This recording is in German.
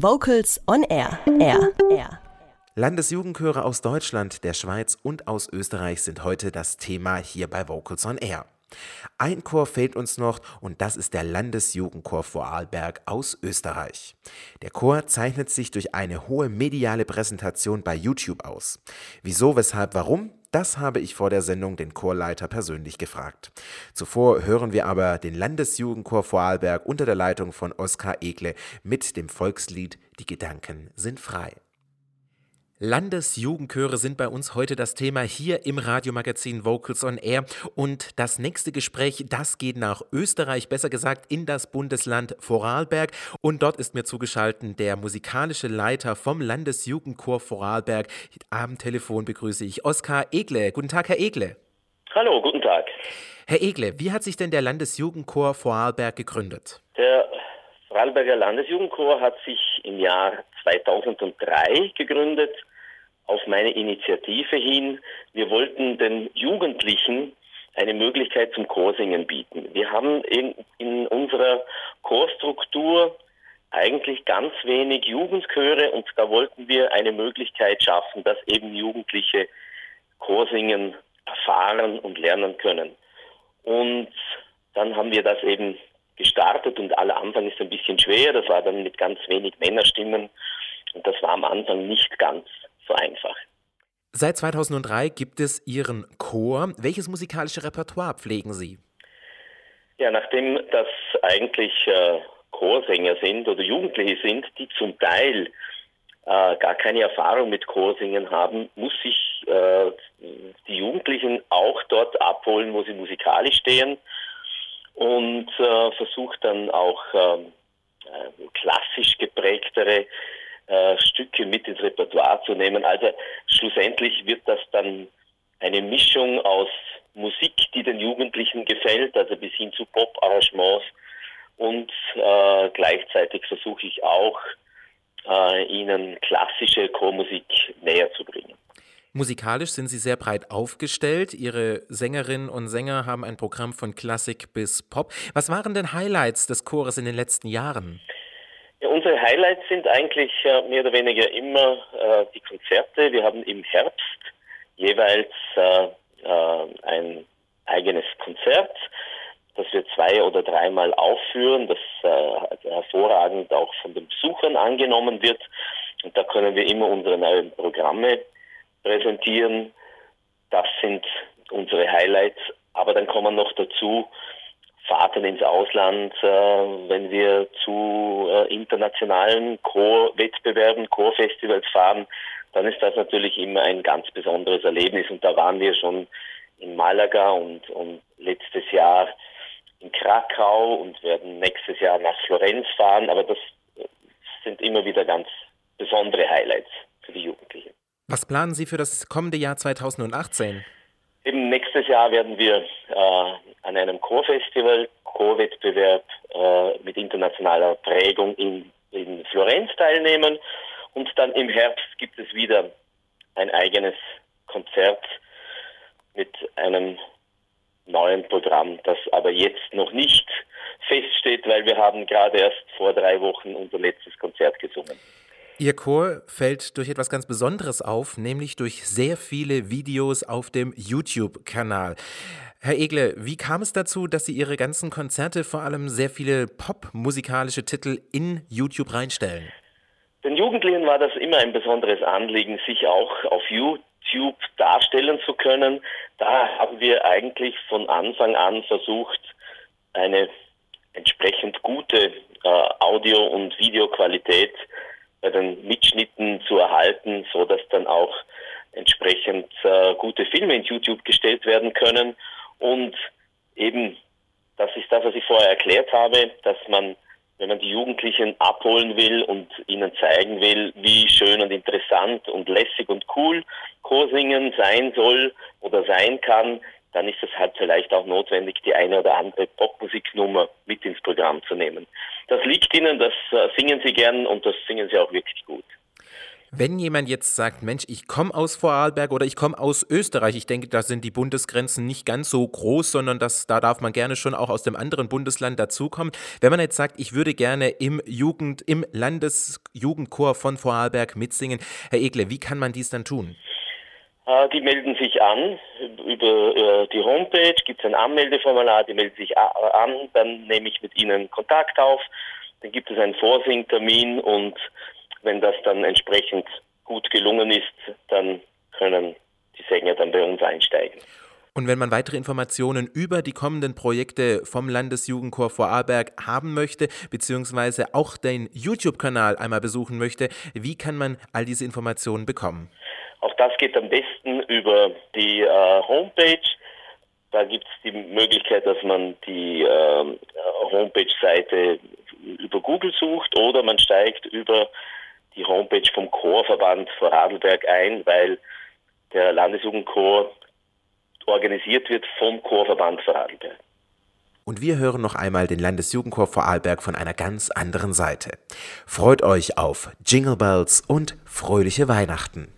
Vocals on Air. Air. Air. Landesjugendchöre aus Deutschland, der Schweiz und aus Österreich sind heute das Thema hier bei Vocals on Air. Ein Chor fehlt uns noch und das ist der Landesjugendchor Vorarlberg aus Österreich. Der Chor zeichnet sich durch eine hohe mediale Präsentation bei YouTube aus. Wieso, weshalb, warum? Das habe ich vor der Sendung den Chorleiter persönlich gefragt. Zuvor hören wir aber den Landesjugendchor Vorarlberg unter der Leitung von Oskar Egle mit dem Volkslied Die Gedanken sind frei. Landesjugendchöre sind bei uns heute das Thema hier im Radiomagazin Vocals on Air. Und das nächste Gespräch, das geht nach Österreich, besser gesagt in das Bundesland Vorarlberg. Und dort ist mir zugeschaltet der musikalische Leiter vom Landesjugendchor Vorarlberg. Am Telefon begrüße ich Oskar Egle. Guten Tag, Herr Egle. Hallo, guten Tag. Herr Egle, wie hat sich denn der Landesjugendchor Vorarlberg gegründet? Der Vorarlberger Landesjugendchor hat sich im Jahr 2003 gegründet auf meine Initiative hin. Wir wollten den Jugendlichen eine Möglichkeit zum Chorsingen bieten. Wir haben in, in unserer Chorstruktur eigentlich ganz wenig Jugendchöre und da wollten wir eine Möglichkeit schaffen, dass eben Jugendliche Chorsingen erfahren und lernen können. Und dann haben wir das eben gestartet und aller Anfang ist ein bisschen schwer. Das war dann mit ganz wenig Männerstimmen und das war am Anfang nicht ganz so einfach. Seit 2003 gibt es Ihren Chor. Welches musikalische Repertoire pflegen Sie? Ja, nachdem das eigentlich äh, Chorsänger sind oder Jugendliche sind, die zum Teil äh, gar keine Erfahrung mit Chorsingen haben, muss ich äh, die Jugendlichen auch dort abholen, wo sie musikalisch stehen und äh, versucht dann auch ähm, äh, klassisch geprägtere äh, Stücke mit ins Repertoire zu nehmen. Also schlussendlich wird das dann eine Mischung aus Musik, die den Jugendlichen gefällt, also bis hin zu Pop-Arrangements und äh, gleichzeitig versuche ich auch, äh, ihnen klassische Chormusik näher zu bringen. Musikalisch sind Sie sehr breit aufgestellt. Ihre Sängerinnen und Sänger haben ein Programm von Klassik bis Pop. Was waren denn Highlights des Chores in den letzten Jahren? Ja, unsere Highlights sind eigentlich mehr oder weniger immer äh, die Konzerte. Wir haben im Herbst jeweils äh, äh, ein eigenes Konzert, das wir zwei oder dreimal aufführen, das äh, hervorragend auch von den Besuchern angenommen wird. Und da können wir immer unsere neuen Programme präsentieren. Das sind unsere Highlights. Aber dann kommen noch dazu Fahrten ins Ausland, äh, wenn wir zu äh, internationalen Chorwettbewerben, Chorfestivals fahren, dann ist das natürlich immer ein ganz besonderes Erlebnis. Und da waren wir schon in Malaga und, und letztes Jahr in Krakau und werden nächstes Jahr nach Florenz fahren. Aber das sind immer wieder ganz besondere Highlights für die Jugendlichen. Was planen Sie für das kommende Jahr 2018? Eben nächstes Jahr werden wir äh, an einem Chorfestival, Chorwettbewerb äh, mit internationaler Prägung in, in Florenz teilnehmen. Und dann im Herbst gibt es wieder ein eigenes Konzert mit einem neuen Programm, das aber jetzt noch nicht feststeht, weil wir haben gerade erst vor drei Wochen unser letztes Konzert gesungen. Ihr Chor fällt durch etwas ganz Besonderes auf, nämlich durch sehr viele Videos auf dem YouTube-Kanal. Herr Egle, wie kam es dazu, dass Sie Ihre ganzen Konzerte, vor allem sehr viele popmusikalische Titel in YouTube reinstellen? Den Jugendlichen war das immer ein besonderes Anliegen, sich auch auf YouTube darstellen zu können. Da haben wir eigentlich von Anfang an versucht, eine entsprechend gute äh, Audio- und Videoqualität bei den Mitschnitten zu erhalten, so dass dann auch entsprechend äh, gute Filme in YouTube gestellt werden können. Und eben, das ist das, was ich vorher erklärt habe, dass man, wenn man die Jugendlichen abholen will und ihnen zeigen will, wie schön und interessant und lässig und cool Chorsingen sein soll oder sein kann, dann ist es halt vielleicht auch notwendig, die eine oder andere Popmusiknummer mit ins Programm zu nehmen. Das liegt ihnen, das äh, singen sie gern und das singen sie auch wirklich gut. Wenn jemand jetzt sagt, Mensch, ich komme aus Vorarlberg oder ich komme aus Österreich, ich denke, da sind die Bundesgrenzen nicht ganz so groß, sondern das, da darf man gerne schon auch aus dem anderen Bundesland dazukommen. Wenn man jetzt sagt, ich würde gerne im Jugend, im Landesjugendchor von Vorarlberg mitsingen, Herr Egle, wie kann man dies dann tun? Äh, die melden sich an über äh, die Homepage, gibt es ein Anmeldeformular, die melden sich an, dann nehme ich mit ihnen Kontakt auf, dann gibt es einen Vorsingtermin und wenn das dann entsprechend gut gelungen ist, dann können die Sänger dann bei uns einsteigen. Und wenn man weitere Informationen über die kommenden Projekte vom Landesjugendchor Vorarlberg haben möchte, beziehungsweise auch den YouTube-Kanal einmal besuchen möchte, wie kann man all diese Informationen bekommen? Auch das geht am besten über die äh, Homepage. Da gibt es die Möglichkeit, dass man die äh, Homepage-Seite über Google sucht oder man steigt über die Homepage vom Chorverband Vorarlberg ein, weil der Landesjugendchor organisiert wird vom Chorverband Vorarlberg. Und wir hören noch einmal den Landesjugendchor Vorarlberg von einer ganz anderen Seite. Freut euch auf Jingle Bells und fröhliche Weihnachten.